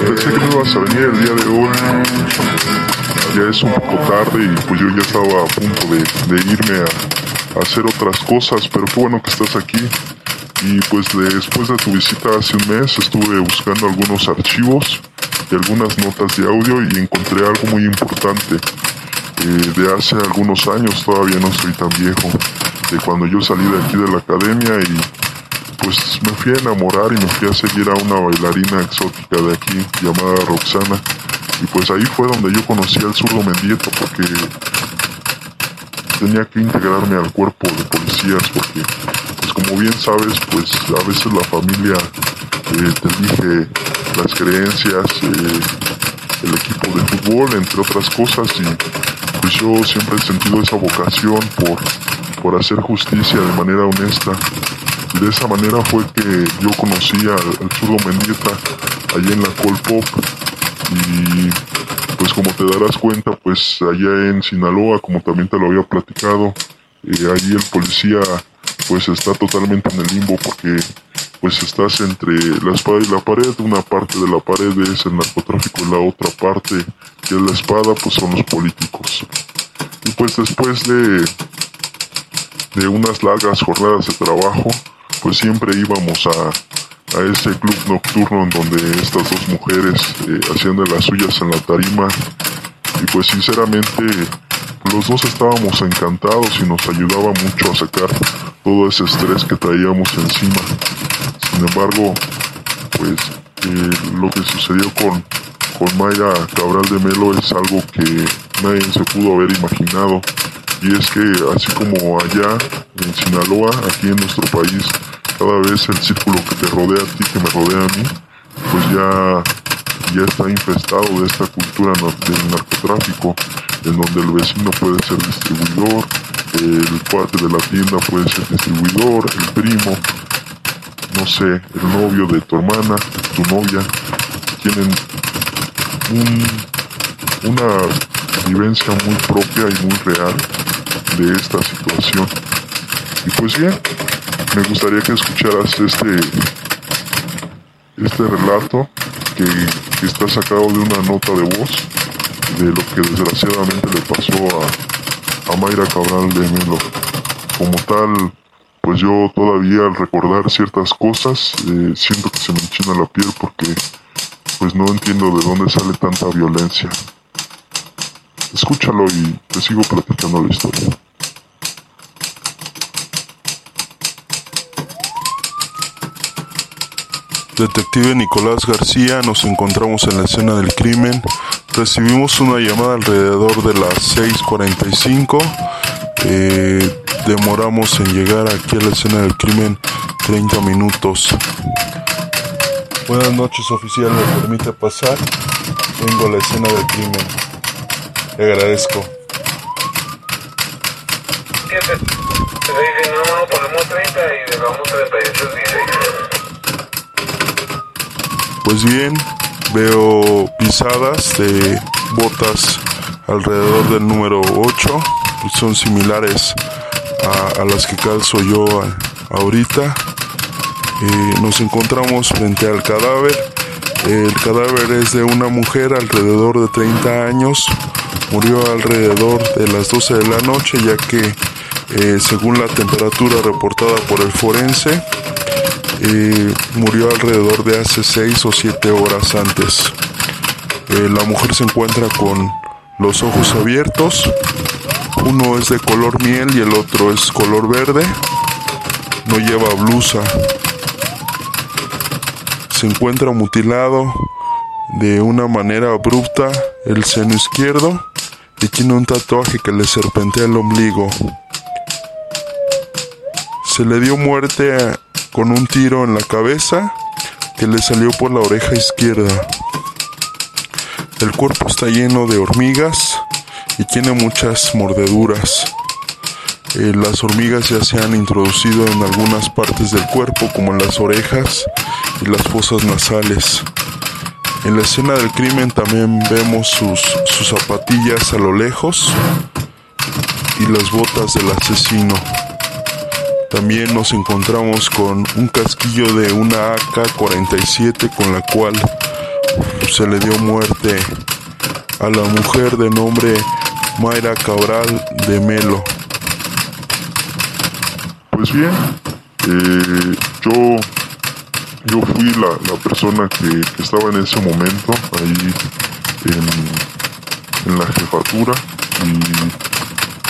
Pensé que no ibas a venir el día de hoy. Ya es un poco tarde y pues yo ya estaba a punto de, irme a, a hacer otras cosas, pero qué bueno que estás aquí. Y pues después de tu visita hace un mes estuve buscando algunos archivos y algunas notas de audio y encontré algo muy importante. Eh, de hace algunos años, todavía no soy tan viejo, de cuando yo salí de aquí de la academia y pues me fui a enamorar y me fui a seguir a una bailarina exótica de aquí llamada Roxana. Y pues ahí fue donde yo conocí al zurdo Mendieta porque tenía que integrarme al cuerpo de policías porque pues como bien sabes pues a veces la familia eh, te elige las creencias, eh, el equipo de fútbol, entre otras cosas y pues yo siempre he sentido esa vocación por, por hacer justicia de manera honesta. Y de esa manera fue que yo conocí al, al Mendieta allá en la Colpop y pues como te darás cuenta pues allá en Sinaloa como también te lo había platicado eh, allí el policía pues está totalmente en el limbo porque pues estás entre la espada y la pared una parte de la pared es el narcotráfico y la otra parte que es la espada pues son los políticos y pues después de de unas largas jornadas de trabajo pues siempre íbamos a, a ese club nocturno en donde estas dos mujeres eh, hacían de las suyas en la tarima y pues sinceramente los dos estábamos encantados y nos ayudaba mucho a sacar todo ese estrés que traíamos encima. Sin embargo, pues eh, lo que sucedió con, con Mayra Cabral de Melo es algo que nadie se pudo haber imaginado. Y es que así como allá en Sinaloa, aquí en nuestro país, cada vez el círculo que te rodea a ti, que me rodea a mí, pues ya, ya está infestado de esta cultura del narcotráfico, en donde el vecino puede ser distribuidor, el cuate de la tienda puede ser distribuidor, el primo, no sé, el novio de tu hermana, tu novia, tienen un, una vivencia muy propia y muy real de esta situación. Y pues bien, me gustaría que escucharas este este relato que, que está sacado de una nota de voz de lo que desgraciadamente le pasó a, a Mayra Cabral de Melo. Como tal, pues yo todavía al recordar ciertas cosas eh, siento que se me enchina la piel porque pues no entiendo de dónde sale tanta violencia. Escúchalo y te sigo platicando la historia. Detective Nicolás García, nos encontramos en la escena del crimen. Recibimos una llamada alrededor de las 6.45. Eh, demoramos en llegar aquí a la escena del crimen 30 minutos. Buenas noches, oficial. ¿Me permite pasar? Vengo a la escena del crimen. Le agradezco. Siete. Se dice, no, no, ponemos 30 y dejamos 38, 16. Pues bien, veo pisadas de botas alrededor del número 8. Son similares a, las que calzo yo ahorita. Nos encontramos frente al cadáver. El cadáver es de una mujer alrededor de 30 años. Murió alrededor de las 12 de la noche ya que eh, según la temperatura reportada por el forense, eh, murió alrededor de hace 6 o 7 horas antes. Eh, la mujer se encuentra con los ojos abiertos. Uno es de color miel y el otro es color verde. No lleva blusa. Se encuentra mutilado de una manera abrupta el seno izquierdo y tiene un tatuaje que le serpentea el ombligo. Se le dio muerte con un tiro en la cabeza que le salió por la oreja izquierda. El cuerpo está lleno de hormigas y tiene muchas mordeduras. Eh, las hormigas ya se han introducido en algunas partes del cuerpo como en las orejas y las fosas nasales. En la escena del crimen también vemos sus, sus zapatillas a lo lejos y las botas del asesino. También nos encontramos con un casquillo de una AK-47 con la cual se le dio muerte a la mujer de nombre Mayra Cabral de Melo. Pues bien, eh, yo, yo fui la, la persona que, estaba en ese momento ahí en, en la jefatura y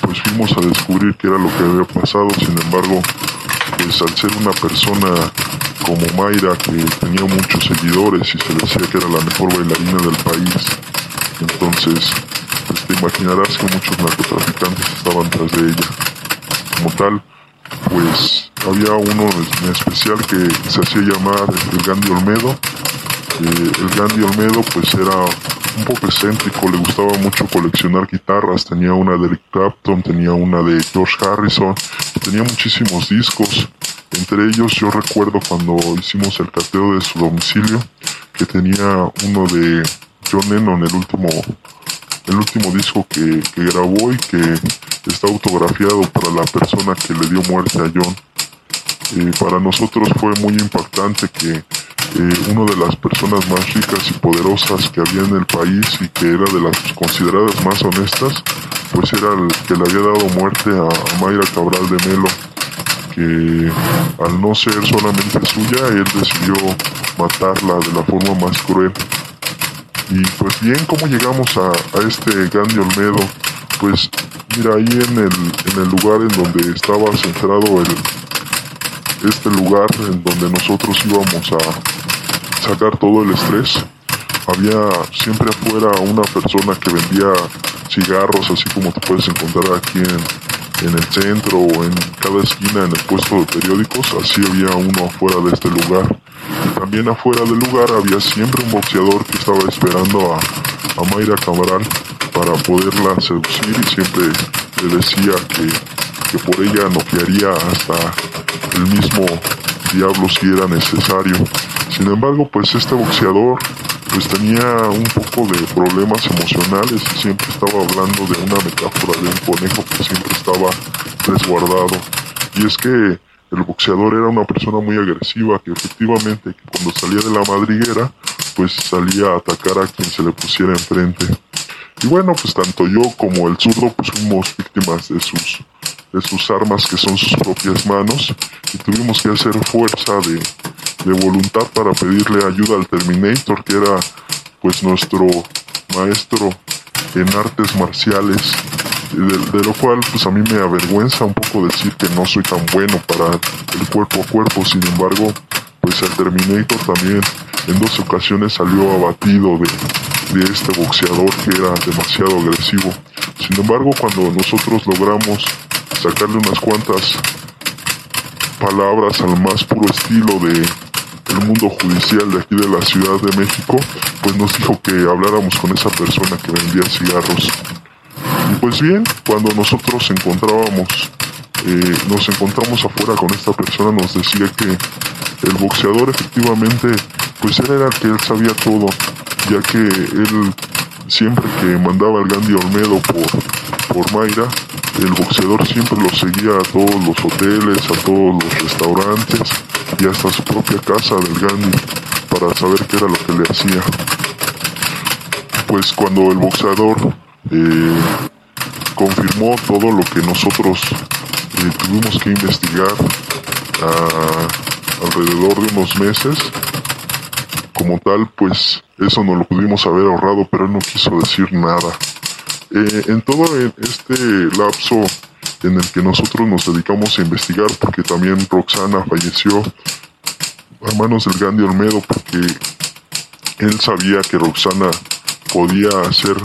pues fuimos a descubrir qué era lo que había pasado. Sin embargo, pues al ser una persona como Mayra que tenía muchos seguidores y se decía que era la mejor bailarina del país, entonces imaginarás que muchos narcotraficantes estaban tras de ella. Como tal, pues había uno en especial que se hacía llamar el Gandhi Olmedo. Eh, el Gandhi Olmedo pues era un poco excéntrico, le gustaba mucho coleccionar guitarras, tenía una de Eric Clapton, tenía una de George Harrison, tenía muchísimos discos. Entre ellos yo recuerdo cuando hicimos el cateo de su domicilio que tenía uno de John Lennon, el último el último disco que, grabó y que está autografiado para la persona que le dio muerte a John. Eh, para nosotros fue muy impactante que eh, una de las personas más ricas y poderosas que había en el país y que era de las consideradas más honestas, pues era el que le había dado muerte a Mayra Cabral de Melo, que al no ser solamente suya, él decidió matarla de la forma más cruel. Y pues bien, ¿cómo llegamos a, a este Gandhi Olmedo? Pues mira, ahí en el, en el lugar en donde estaba centrado el, este lugar en donde nosotros íbamos a sacar todo el estrés, había siempre afuera una persona que vendía cigarros, así como te puedes encontrar aquí en, en el centro o en cada esquina en el puesto de periódicos, así había uno afuera de este lugar. También afuera del lugar había siempre un boxeador que estaba esperando a, a Mayra Cabral para poderla seducir y siempre le decía que, que por ella noquearía hasta el mismo diablo si era necesario. Sin embargo, pues este boxeador pues tenía un poco de problemas emocionales y siempre estaba hablando de una metáfora de un conejo que siempre estaba resguardado. Y es que el boxeador era una persona muy agresiva que efectivamente cuando salía de la madriguera pues salía a atacar a quien se le pusiera enfrente. Y bueno, pues tanto yo como el zurdo pues fuimos víctimas de sus, de sus armas que son sus propias manos y tuvimos que hacer fuerza de, de voluntad para pedirle ayuda al Terminator que era pues nuestro maestro en artes marciales de, lo cual pues a mí me avergüenza un poco decir que no soy tan bueno para el cuerpo a cuerpo, sin embargo pues el Terminator también en dos ocasiones salió abatido de, de este boxeador que era demasiado agresivo. Sin embargo, cuando nosotros logramos sacarle unas cuantas palabras al más puro estilo de el mundo judicial de aquí de la Ciudad de México, pues nos dijo que habláramos con esa persona que vendía cigarros. Y pues bien, cuando nosotros encontrábamos, eh, nos encontramos afuera con esta persona, nos decía que el boxeador efectivamente, pues él era el que él sabía todo, ya que él siempre que mandaba al Gandhi Olmedo por, por Mayra, el boxeador siempre lo seguía a todos los hoteles, a todos los restaurantes y hasta su propia casa del Gandhi para saber qué era lo que le hacía. Pues cuando el boxeador eh, confirmó todo lo que nosotros tuvimos que investigar a, alrededor de unos meses, como tal, pues eso no lo pudimos haber ahorrado, pero él no quiso decir nada. Eh, en todo este lapso en el que nosotros nos dedicamos a investigar, porque también Roxana falleció a manos del Gandhi Olmedo, porque él sabía que Roxana podía hacer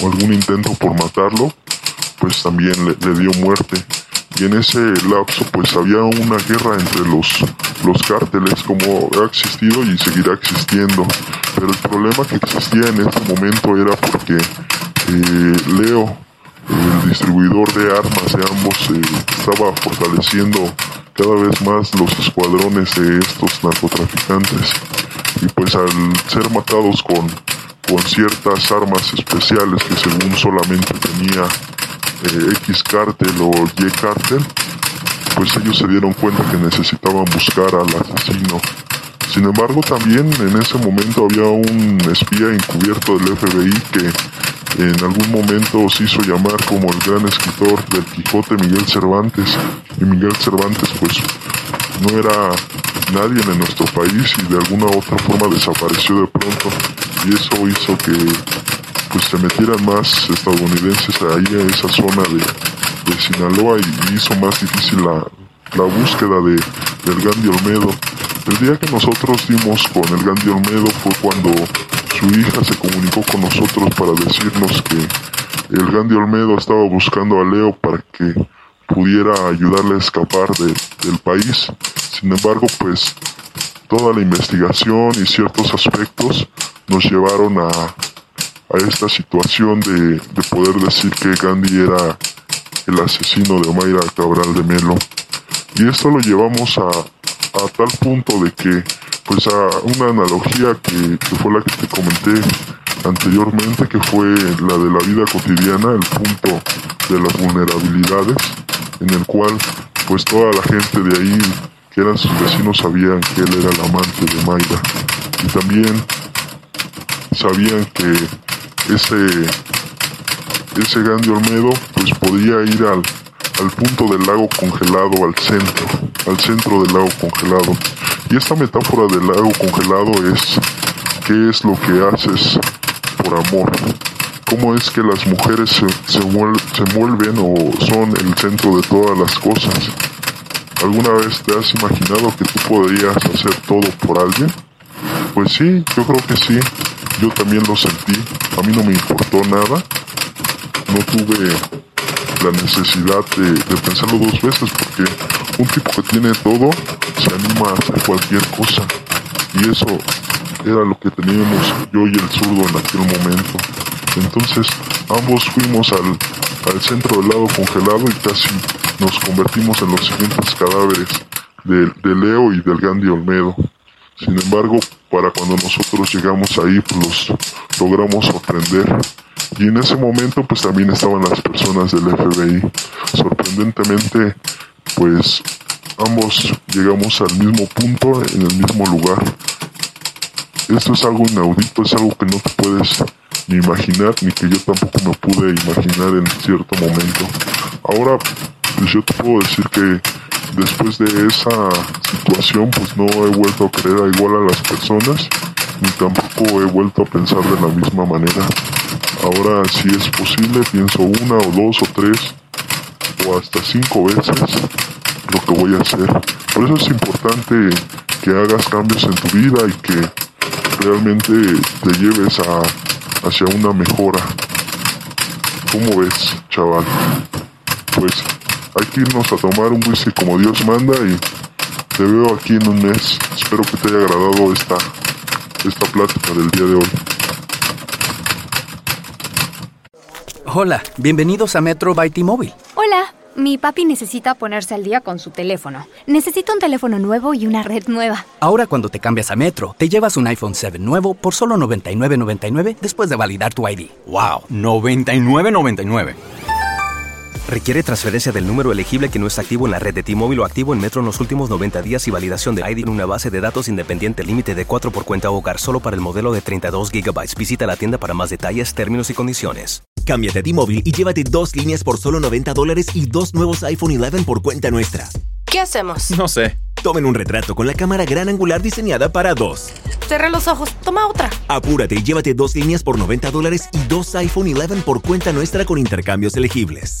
algún intento por matarlo, pues también le, dio muerte. Y en ese lapso pues había una guerra entre los, los cárteles como ha existido y seguirá existiendo. Pero el problema que existía en este momento era porque eh, Leo, el distribuidor de armas de ambos, eh, estaba fortaleciendo cada vez más los escuadrones de estos narcotraficantes. Y pues al ser matados con, con ciertas armas especiales que según solamente tenía eh, X cártel o Y cártel, pues ellos se dieron cuenta que necesitaban buscar al asesino. Sin embargo, también en ese momento había un espía encubierto del FBI que en algún momento se hizo llamar como el gran escritor del Quijote Miguel Cervantes. Y Miguel Cervantes pues no era nadie en nuestro país y de alguna otra forma desapareció de pronto. Y eso hizo que pues se metieran más estadounidenses ahí en esa zona de, Sinaloa y hizo más difícil la, la búsqueda de, del Gandhi Olmedo. El día que nosotros dimos con el Gandhi Olmedo fue cuando su hija se comunicó con nosotros para decirnos que el Gandhi Olmedo estaba buscando a Leo para que pudiera ayudarle a escapar del país. Sin embargo, pues toda la investigación y ciertos aspectos nos llevaron a, a esta situación de, poder decir que Gandhi era el asesino de Mayra Cabral de Melo. Y esto lo llevamos a, a tal punto de que, pues a una analogía que, que, fue la que te comenté anteriormente, que fue la de la vida cotidiana, el punto de las vulnerabilidades, en el cual pues toda la gente de ahí, que eran sus vecinos, sabían que él era el amante de Mayra. Y también sabían que ese, ese Gandhi Olmedo pues podía ir al, al punto del lago congelado, al centro, al centro del lago congelado. Y esta metáfora del lago congelado es qué es lo que haces por amor. Cómo es que las mujeres se, se, se mueven o son el centro de todas las cosas. ¿Alguna vez te has imaginado que tú podrías hacer todo por alguien? Pues sí, yo creo que sí. Yo también lo sentí. A mí no me importó nada. No tuve la necesidad de, pensarlo dos veces porque un tipo que tiene todo se anima a hacer cualquier cosa. Y eso era lo que teníamos yo y el zurdo en aquel momento. Entonces ambos fuimos al, al centro del lado congelado y casi nos convertimos en los siguientes cadáveres de, de Leo y del Gandhi Olmedo. Sin embargo, para cuando nosotros llegamos ahí, pues los logramos sorprender. Y en ese momento, pues también estaban las personas del FBI. Sorprendentemente, pues ambos llegamos al mismo punto, en el mismo lugar. Esto es algo inaudito, es algo que no te puedes ni imaginar, ni que yo tampoco me pude imaginar en cierto momento. Ahora, pues yo te puedo decir que después de esa situación pues no he vuelto a creer igual a las personas ni tampoco he vuelto a pensar de la misma manera. Ahora si es posible pienso una o dos o tres o hasta cinco veces lo que voy a hacer. Por eso es importante que hagas cambios en tu vida y que realmente te lleves a, hacia una mejora. ¿Cómo ves, chaval? Pues hay que irnos a tomar un whisky como Dios manda y te veo aquí en un mes. Espero que te haya agradado esta, esta plática del día de hoy. Hola, bienvenidos a Metro by T-Mobile. Hola, mi papi necesita ponerse al día con su teléfono. Necesito un teléfono nuevo y una red nueva. Ahora cuando te cambias a Metro, te llevas un iPhone 7 nuevo por solo $99.99 después de validar tu ID. ¡Wow! $99.99. Requiere transferencia del número elegible que no está activo en la red de T-Mobile o activo en Metro en los últimos 90 días y validación de ID en una base de datos independiente límite de 4 por cuenta hogar solo para el modelo de 32 GB. Visita la tienda para más detalles, términos y condiciones. Cámbiate a T-Mobile y llévate dos líneas por solo 90 dólares y dos nuevos iPhone 11 por cuenta nuestra. ¿Qué hacemos? No sé. Tomen un retrato con la cámara gran angular diseñada para dos. Cerra los ojos, toma otra. Apúrate y llévate dos líneas por 90 dólares y dos iPhone 11 por cuenta nuestra con intercambios elegibles.